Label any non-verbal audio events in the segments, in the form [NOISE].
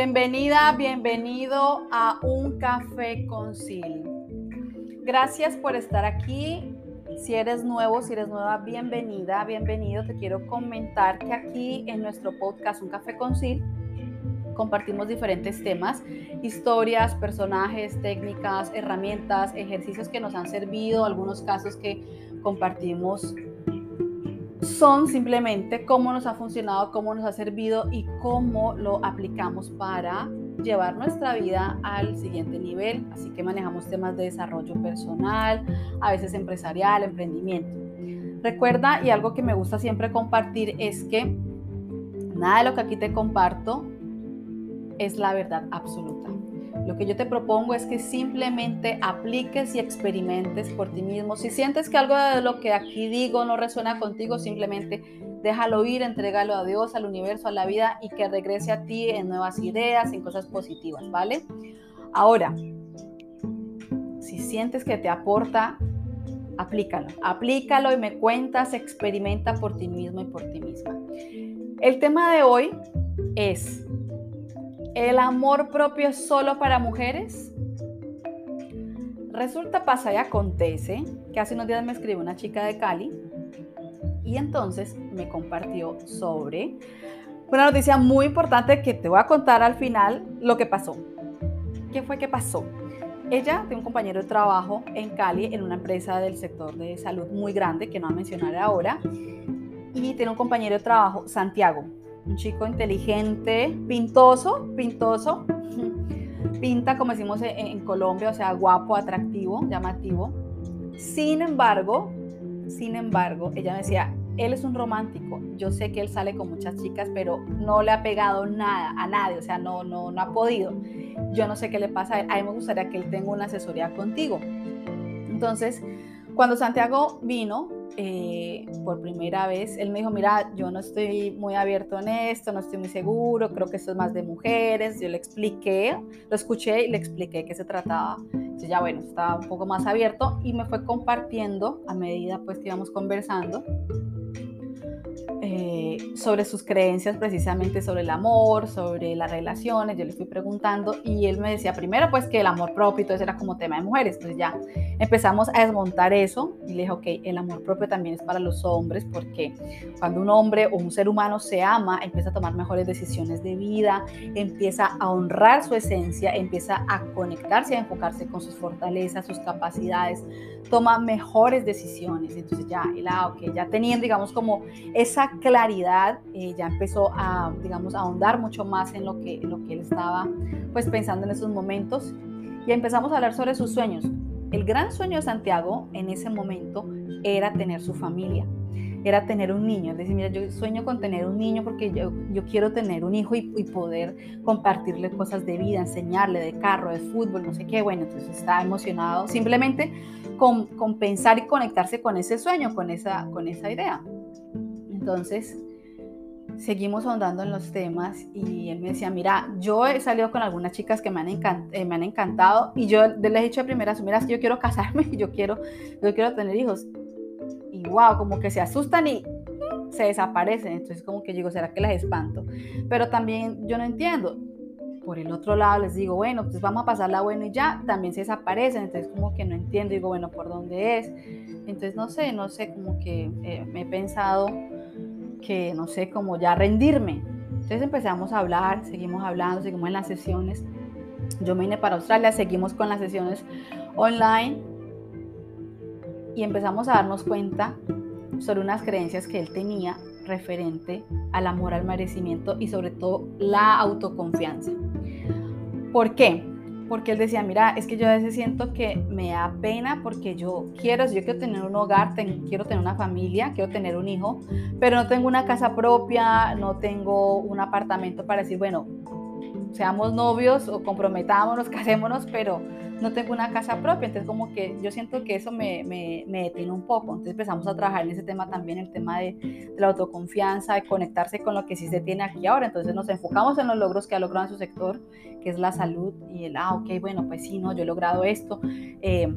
Bienvenida, bienvenido a Un Café con Sil. Gracias por estar aquí. Si eres nuevo, si eres nueva, bienvenida, bienvenido. Te quiero comentar que aquí en nuestro podcast Un Café con Sil compartimos diferentes temas, historias, personajes, técnicas, herramientas, ejercicios que nos han servido, algunos casos que compartimos son simplemente cómo nos ha funcionado, cómo nos ha servido y cómo lo aplicamos para llevar nuestra vida al siguiente nivel. Así que manejamos temas de desarrollo personal, a veces empresarial, emprendimiento. Recuerda, y algo que me gusta siempre compartir es que nada de lo que aquí te comparto es la verdad absoluta. Lo que yo te propongo es que simplemente apliques y experimentes por ti mismo. Si sientes que algo de lo que aquí digo no resuena contigo, simplemente déjalo ir, entrégalo a Dios, al universo, a la vida y que regrese a ti en nuevas ideas, en cosas positivas, ¿vale? Ahora, si sientes que te aporta, aplícalo. Aplícalo y me cuentas, experimenta por ti mismo y por ti misma. El tema de hoy es ¿El amor propio es solo para mujeres? Resulta, pasa y acontece que hace unos días me escribió una chica de Cali y entonces me compartió sobre una noticia muy importante que te voy a contar al final lo que pasó. ¿Qué fue que pasó? Ella tiene un compañero de trabajo en Cali en una empresa del sector de salud muy grande que no va a mencionar ahora y tiene un compañero de trabajo, Santiago un chico inteligente, pintoso, pintoso, [LAUGHS] pinta como decimos en, Colombia, o sea, guapo, atractivo, llamativo. Sin embargo, sin embargo, ella me decía, él es un romántico. Yo sé que él sale con muchas chicas, pero no le ha pegado nada a nadie, o sea, no, no, no ha podido. Yo no sé qué le pasa a él. A mí me gustaría que él tenga una asesoría contigo. Entonces, cuando Santiago vino, eh, por primera vez, él me dijo, mira, yo no estoy muy abierto en esto, no estoy muy seguro, creo que esto es más de mujeres. Yo le expliqué, lo escuché y le expliqué qué se trataba. Entonces ya bueno, estaba un poco más abierto y me fue compartiendo a medida pues que íbamos conversando eh, sobre sus creencias precisamente sobre el amor, sobre las relaciones, yo le fui preguntando y él me decía primero pues que el amor propio y todo eso era como tema de mujeres, entonces ya empezamos a desmontar eso y le dije, ok, el amor propio también es para los hombres porque cuando un hombre o un ser humano se ama, empieza a tomar mejores decisiones de vida, empieza a honrar su esencia, empieza a conectarse, a enfocarse con sus fortalezas, sus capacidades, toma mejores decisiones, entonces ya, ah, ok, ya teniendo digamos como esa claridad eh, ya empezó a, digamos, a ahondar mucho más en lo, que, lo que él estaba pues pensando en esos momentos y empezamos a hablar sobre sus sueños. El gran sueño de Santiago en ese momento era tener su familia, era tener un niño. Es decir, mira, yo sueño con tener un niño porque yo, yo quiero tener un hijo y, y, poder compartirle cosas de vida, enseñarle de carro, de fútbol, no sé qué. Bueno, entonces está emocionado simplemente con, con pensar y conectarse con ese sueño, con esa, con esa idea. Entonces, seguimos ahondando en los temas y él me decía, mira, yo he salido con algunas chicas que me han, eh, encantado y yo les he dicho de primeras, mira, yo quiero casarme, [LAUGHS] yo quiero, yo quiero tener hijos. Y wow, como que se asustan y se desaparecen. Entonces como que digo, ¿será que las espanto? Pero también yo no entiendo. Por el otro lado les digo, bueno, pues vamos a pasarla bueno y ya, también se desaparecen. Entonces como que no entiendo, digo, bueno, ¿por dónde es? Entonces no sé, no sé, como que eh, me he pensado que, no sé, como ya rendirme. Entonces empezamos a hablar, seguimos hablando, seguimos en las sesiones. Yo me vine para Australia, seguimos con las sesiones online y empezamos a darnos cuenta sobre unas creencias que él tenía referente al amor, al merecimiento y sobre todo la autoconfianza. ¿Por qué? Porque él decía, mira, es que yo a veces siento que me da pena porque yo quiero, yo quiero tener un hogar, quiero tener una familia, quiero tener un hijo, pero no tengo una casa propia, no tengo un apartamento para decir, bueno, seamos novios o comprometámonos, [LAUGHS] casémonos, pero no tengo una casa propia, entonces como que yo siento que eso me, me, detiene un poco, entonces empezamos a trabajar en ese tema también, el tema de, la autoconfianza, de conectarse con lo que sí se tiene aquí ahora, entonces nos enfocamos en los logros que ha logrado en su sector, que es la salud, y el, ah, ok, bueno, pues sí, no, yo he logrado esto, eh,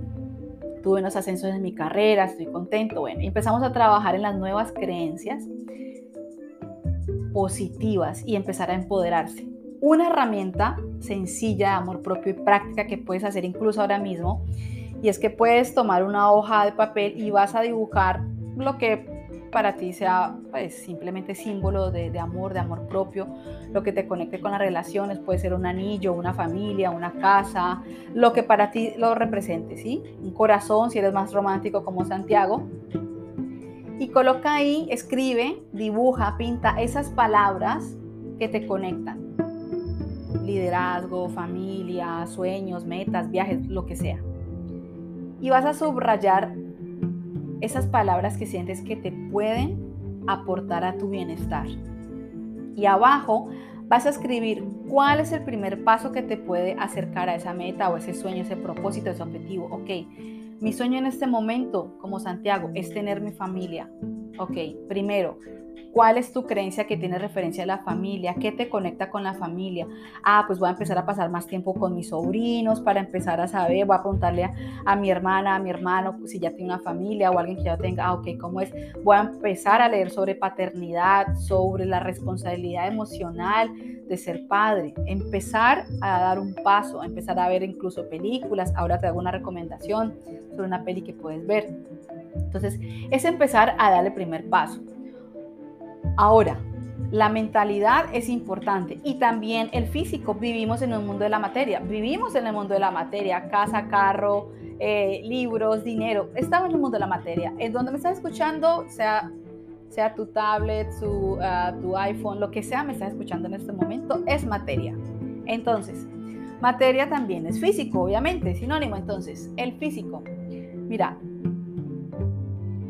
tuve unos ascensos en mi carrera, estoy contento, bueno, empezamos a trabajar en las nuevas creencias positivas y empezar a empoderarse una herramienta sencilla de amor propio y práctica que puedes hacer incluso ahora mismo. Y es que puedes tomar una hoja de papel y vas a dibujar lo que para ti sea pues, simplemente símbolo de, amor, de amor propio, lo que te conecte con las relaciones, puede ser un anillo, una familia, una casa, lo que para ti lo represente, ¿sí? Un corazón, si eres más romántico como Santiago. Y coloca ahí, escribe, dibuja, pinta esas palabras que te conectan. Liderazgo, familia, sueños, metas, viajes, lo que sea. Y vas a subrayar esas palabras que sientes que te pueden aportar a tu bienestar. Y abajo vas a escribir cuál es el primer paso que te puede acercar a esa meta o ese sueño, ese propósito, ese objetivo. Ok, mi sueño en este momento, como Santiago, es tener mi familia. Ok, primero, ¿Cuál es tu creencia que tiene referencia a la familia? ¿Qué te conecta con la familia? Ah, pues voy a empezar a pasar más tiempo con mis sobrinos para empezar a saber, voy a preguntarle a, mi hermana, a mi hermano, si ya tiene una familia o alguien que ya tenga, ah, ok, ¿cómo es? Voy a empezar a leer sobre paternidad, sobre la responsabilidad emocional de ser padre, empezar a dar un paso, empezar a ver incluso películas. Ahora te hago una recomendación sobre una peli que puedes ver. Entonces, es empezar a dar el primer paso. Ahora, la mentalidad es importante y también el físico. Vivimos en un mundo de la materia, vivimos en el mundo de la materia, casa, carro, eh, libros, dinero. Estamos en el mundo de la materia. En donde me estás escuchando, sea, sea tu tablet, ah, tu iPhone, lo que sea, me estás escuchando en este momento, es materia. Entonces, materia también es físico, obviamente, sinónimo. Entonces, el físico. Mira,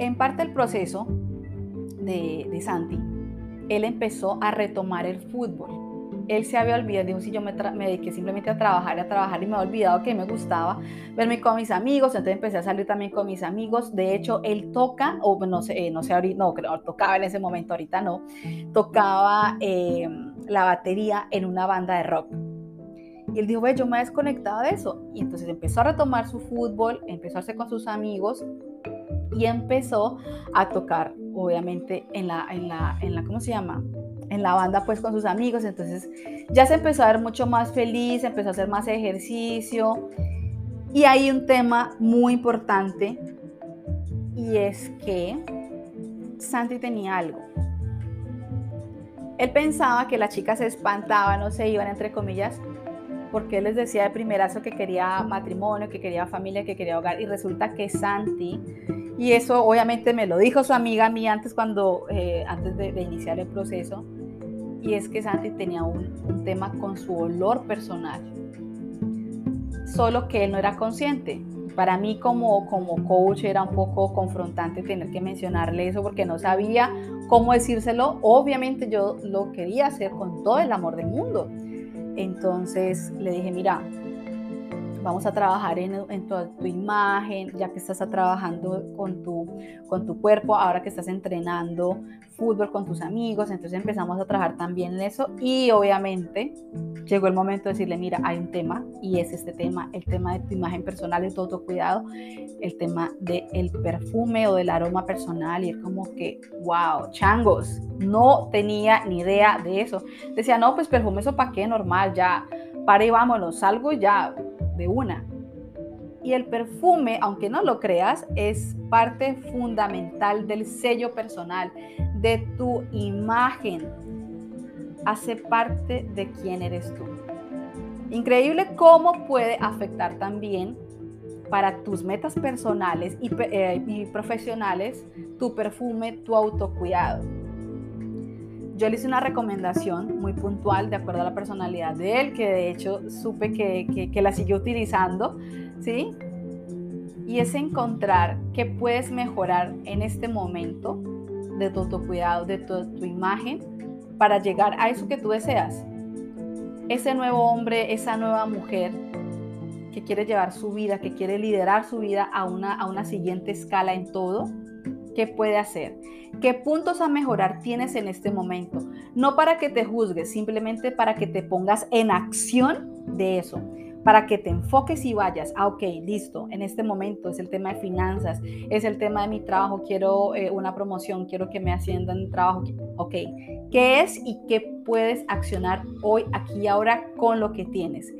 en parte el proceso de, de Santi él empezó a retomar el fútbol. Él se había olvidado, dijo, si yo me, dediqué simplemente a trabajar, a trabajar y me había olvidado que me gustaba verme con mis amigos, entonces empecé a salir también con mis amigos. De hecho, él toca, o no sé, no sé ahorita, no, creo, tocaba en ese momento, ahorita no, tocaba eh, la batería en una banda de rock. Y él dijo, ve, yo me he desconectado de eso. Y entonces empezó a retomar su fútbol, empezó a hacer con sus amigos y empezó a tocar, obviamente, en la, en la, en la, ¿cómo se llama? En la banda, pues, con sus amigos. Entonces, ya se empezó a ver mucho más feliz, empezó a hacer más ejercicio. Y hay un tema muy importante, y es que Santi tenía algo. Él pensaba que las chicas se espantaban o se iban, entre comillas, porque él les decía de primerazo que quería matrimonio, que quería familia, que quería hogar, y resulta que Santi y eso obviamente me lo dijo su amiga a mí antes, cuando, eh, antes de, iniciar el proceso. Y es que Santi tenía un, tema con su olor personal. Solo que él no era consciente. Para mí como, como coach era un poco confrontante tener que mencionarle eso porque no sabía cómo decírselo. Obviamente yo lo quería hacer con todo el amor del mundo. Entonces le dije, mira, vamos a trabajar en, en tu, tu, imagen, ya que estás trabajando con tu, con tu cuerpo, ahora que estás entrenando fútbol con tus amigos, entonces empezamos a trabajar también en eso y obviamente llegó el momento de decirle, mira, hay un tema y es este tema, el tema de tu imagen personal, de todo cuidado, el tema del perfume o del aroma personal y es como que, wow, changos, no tenía ni idea de eso. Decía, no, pues perfume eso para qué, normal, ya, para y vámonos, salgo ya, de una. Y el perfume, aunque no lo creas, es parte fundamental del sello personal, de tu imagen. Hace parte de quién eres tú. Increíble cómo puede afectar también para tus metas personales y, eh, profesionales tu perfume, tu autocuidado yo le hice una recomendación muy puntual de acuerdo a la personalidad de él, que de hecho supe que, que, la siguió utilizando, ¿sí? Y es encontrar qué puedes mejorar en este momento de tu autocuidado, de tu, tu imagen, para llegar a eso que tú deseas. Ese nuevo hombre, esa nueva mujer que quiere llevar su vida, que quiere liderar su vida a una, a una siguiente escala en todo, ¿qué puede hacer? ¿Qué puntos a mejorar tienes en este momento? No para que te juzgues, simplemente para que te pongas en acción de eso. Para que te enfoques y vayas, ah, ok, listo, en este momento es el tema de finanzas, es el tema de mi trabajo, quiero eh, una promoción, quiero que me asciendan en trabajo, ok, ¿qué es y qué puedes accionar hoy, aquí y ahora con lo que tienes?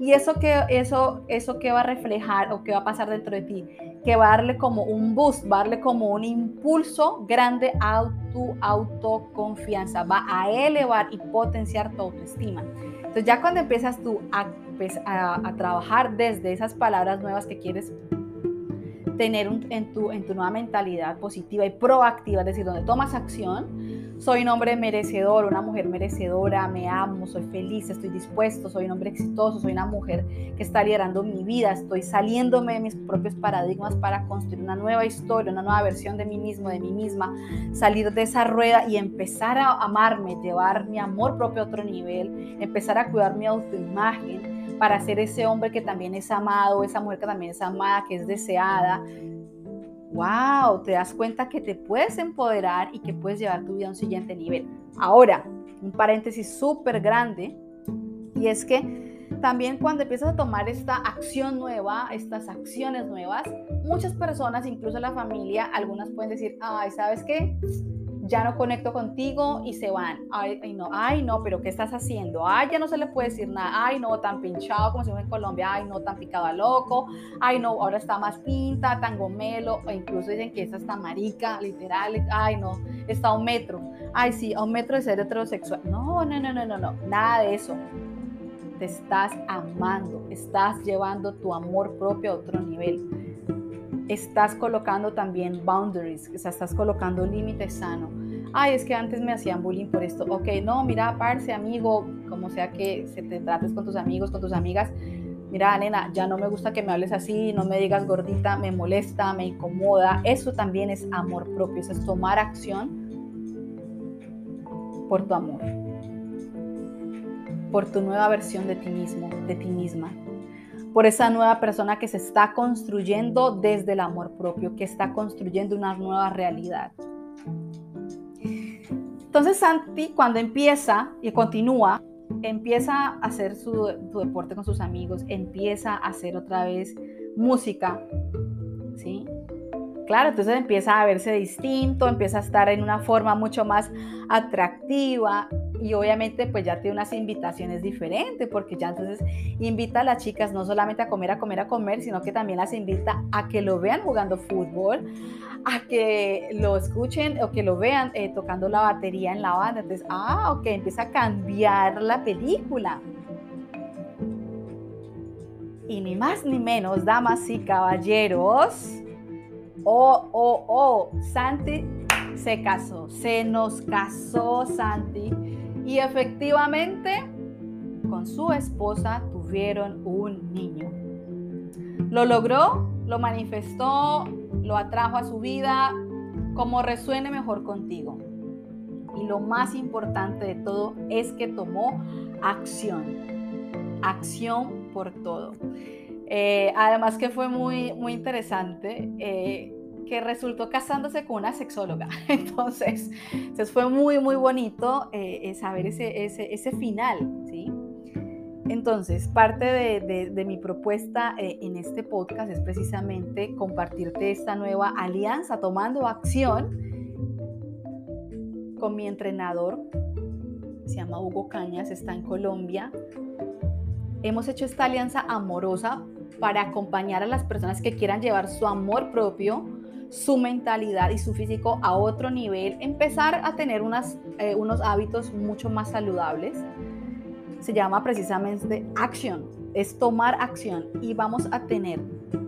Y eso que, eso, eso que va a reflejar o que va a pasar dentro de ti, que va a darle como un boost, va a darle como un impulso grande a tu autoconfianza, va a elevar y potenciar tu autoestima. Entonces ya cuando empiezas tú a pues, a, trabajar desde esas palabras nuevas que quieres tener en, tu, en tu nueva mentalidad positiva y proactiva, es decir, donde tomas acción. Soy un hombre merecedor, una mujer merecedora, me amo, soy feliz, estoy dispuesto, soy un hombre exitoso, soy una mujer que está liderando mi vida, estoy saliéndome de mis propios paradigmas para construir una nueva historia, una nueva versión de mí mismo, de mí misma, salir de esa rueda y empezar a amarme, llevar mi amor propio a otro nivel, empezar a cuidar mi autoimagen para ser ese hombre que también es amado, esa mujer que también es amada, que es deseada. ¡Wow! Te das cuenta que te puedes empoderar y que puedes llevar tu vida a un siguiente nivel. Ahora, un paréntesis súper grande, y es que también cuando empiezas a tomar esta acción nueva, estas acciones nuevas, muchas personas, incluso la familia, algunas pueden decir, ay, ¿sabes qué? Ya no conecto contigo y se van. Ay, no, ay, no, pero ¿qué estás haciendo? Ay, ya no se le puede decir nada. Ay, no, tan pinchado como se en Colombia. Ay, no, tan picado a loco. Ay, no, ahora está más pinta, tan gomelo. O incluso dicen que esa está marica, literal. Ay, no, está a un metro. Ay, sí, a un metro de ser heterosexual. No, no, no, no, no, no, nada de eso. Te estás amando, estás llevando tu amor propio a otro nivel estás colocando también boundaries, o sea, estás colocando límites sano. Ay, es que antes me hacían bullying por esto. Ok, no, mira, parce, amigo, como sea que se te trates con tus amigos, con tus amigas. Mira, nena, ya no me gusta que me hables así, no me digas gordita, me molesta, me incomoda. Eso también es amor propio, es tomar acción por tu amor, por tu nueva versión de ti mismo, de ti misma por esa nueva persona que se está construyendo desde el amor propio, que está construyendo una nueva realidad. Entonces Santi cuando empieza y continúa, empieza a hacer su, deporte con sus amigos, empieza a hacer otra vez música, ¿sí? Claro, entonces empieza a verse distinto, empieza a estar en una forma mucho más atractiva, y obviamente pues ya tiene unas invitaciones diferentes porque ya entonces invita a las chicas no solamente a comer, a comer, a comer, sino que también las invita a que lo vean jugando fútbol, a que lo escuchen o que lo vean eh, tocando la batería en la banda. Entonces, ah, ok, empieza a cambiar la película. Y ni más ni menos, damas y caballeros, oh, oh, oh, Santi se casó, se nos casó Santi y efectivamente, con su esposa tuvieron un niño. Lo logró, lo manifestó, lo atrajo a su vida, como resuene mejor contigo. Y lo más importante de todo es que tomó acción. Acción por todo. Eh, además que fue muy, muy interesante. Eh, que resultó casándose con una sexóloga. [LAUGHS] Entonces, entonces fue muy, muy bonito eh, saber ese, ese, ese, final, ¿sí? Entonces, parte de, de, mi propuesta eh, en este podcast es precisamente compartirte esta nueva alianza, tomando acción con mi entrenador, se llama Hugo Cañas, está en Colombia. Hemos hecho esta alianza amorosa para acompañar a las personas que quieran llevar su amor propio su mentalidad y su físico a otro nivel, empezar a tener unas, eh, unos hábitos mucho más saludables. Se llama precisamente acción, es tomar acción y vamos a tener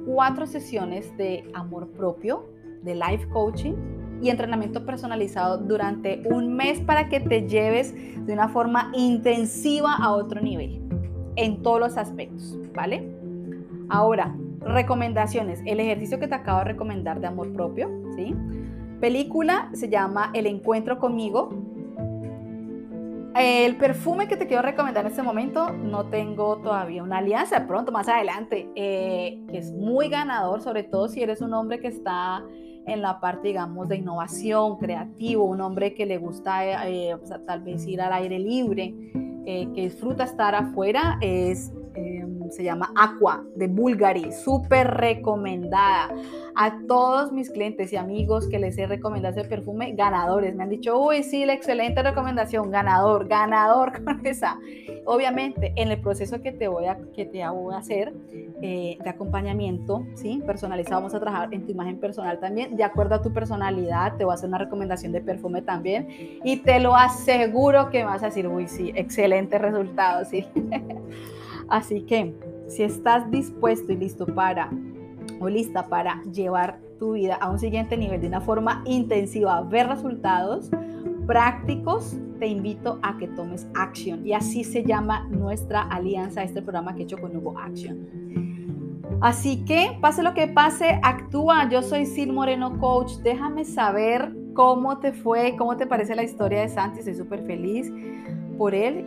cuatro sesiones de amor propio, de life coaching y entrenamiento personalizado durante un mes para que te lleves de una forma intensiva a otro nivel en todos los aspectos, ¿vale? Ahora, Recomendaciones. El ejercicio que te acabo de recomendar de amor propio, ¿sí? Película se llama El encuentro conmigo. El perfume que te quiero recomendar en este momento, no tengo todavía una alianza, pronto, más adelante, eh, que es muy ganador, sobre todo si eres un hombre que está en la parte, digamos, de innovación, creativo, un hombre que le gusta eh, tal vez ir al aire libre, eh, que disfruta estar afuera, es se llama Aqua de Bulgari, súper recomendada. A todos mis clientes y amigos que les he recomendado ese perfume, ganadores, me han dicho, uy, sí, la excelente recomendación, ganador, ganador [LAUGHS] con esa. Obviamente, en el proceso que te voy a, que te voy a hacer eh, de acompañamiento, ¿sí? Personalizado, vamos a trabajar en tu imagen personal también, de acuerdo a tu personalidad, te voy a hacer una recomendación de perfume también y te lo aseguro que vas a decir, uy, sí, excelente resultado, sí. [LAUGHS] Así que si estás dispuesto y listo para o lista para llevar tu vida a un siguiente nivel de una forma intensiva, ver resultados prácticos, te invito a que tomes acción. Y así se llama nuestra alianza, este programa que he hecho con Hugo Action. Así que, pase lo que pase, actúa. Yo soy Sil Moreno Coach. Déjame saber cómo te fue, cómo te parece la historia de Santi. Estoy súper feliz por él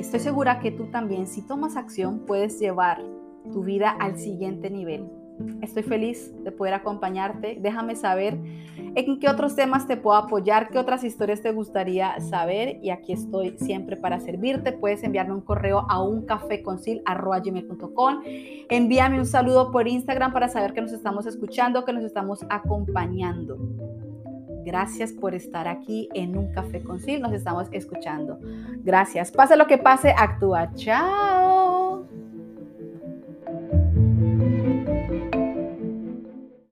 estoy segura que tú también, si tomas acción, puedes llevar tu vida al siguiente nivel. Estoy feliz de poder acompañarte. Déjame saber en qué otros temas te puedo apoyar, qué otras historias te gustaría saber y aquí estoy siempre para servirte. Puedes enviarme un correo a uncafeconcil.com. Envíame un saludo por Instagram para saber que nos estamos escuchando, que nos estamos acompañando. Gracias por estar aquí en Un Café con Sil. Nos estamos escuchando. Gracias. Pase lo que pase, actúa. Chao.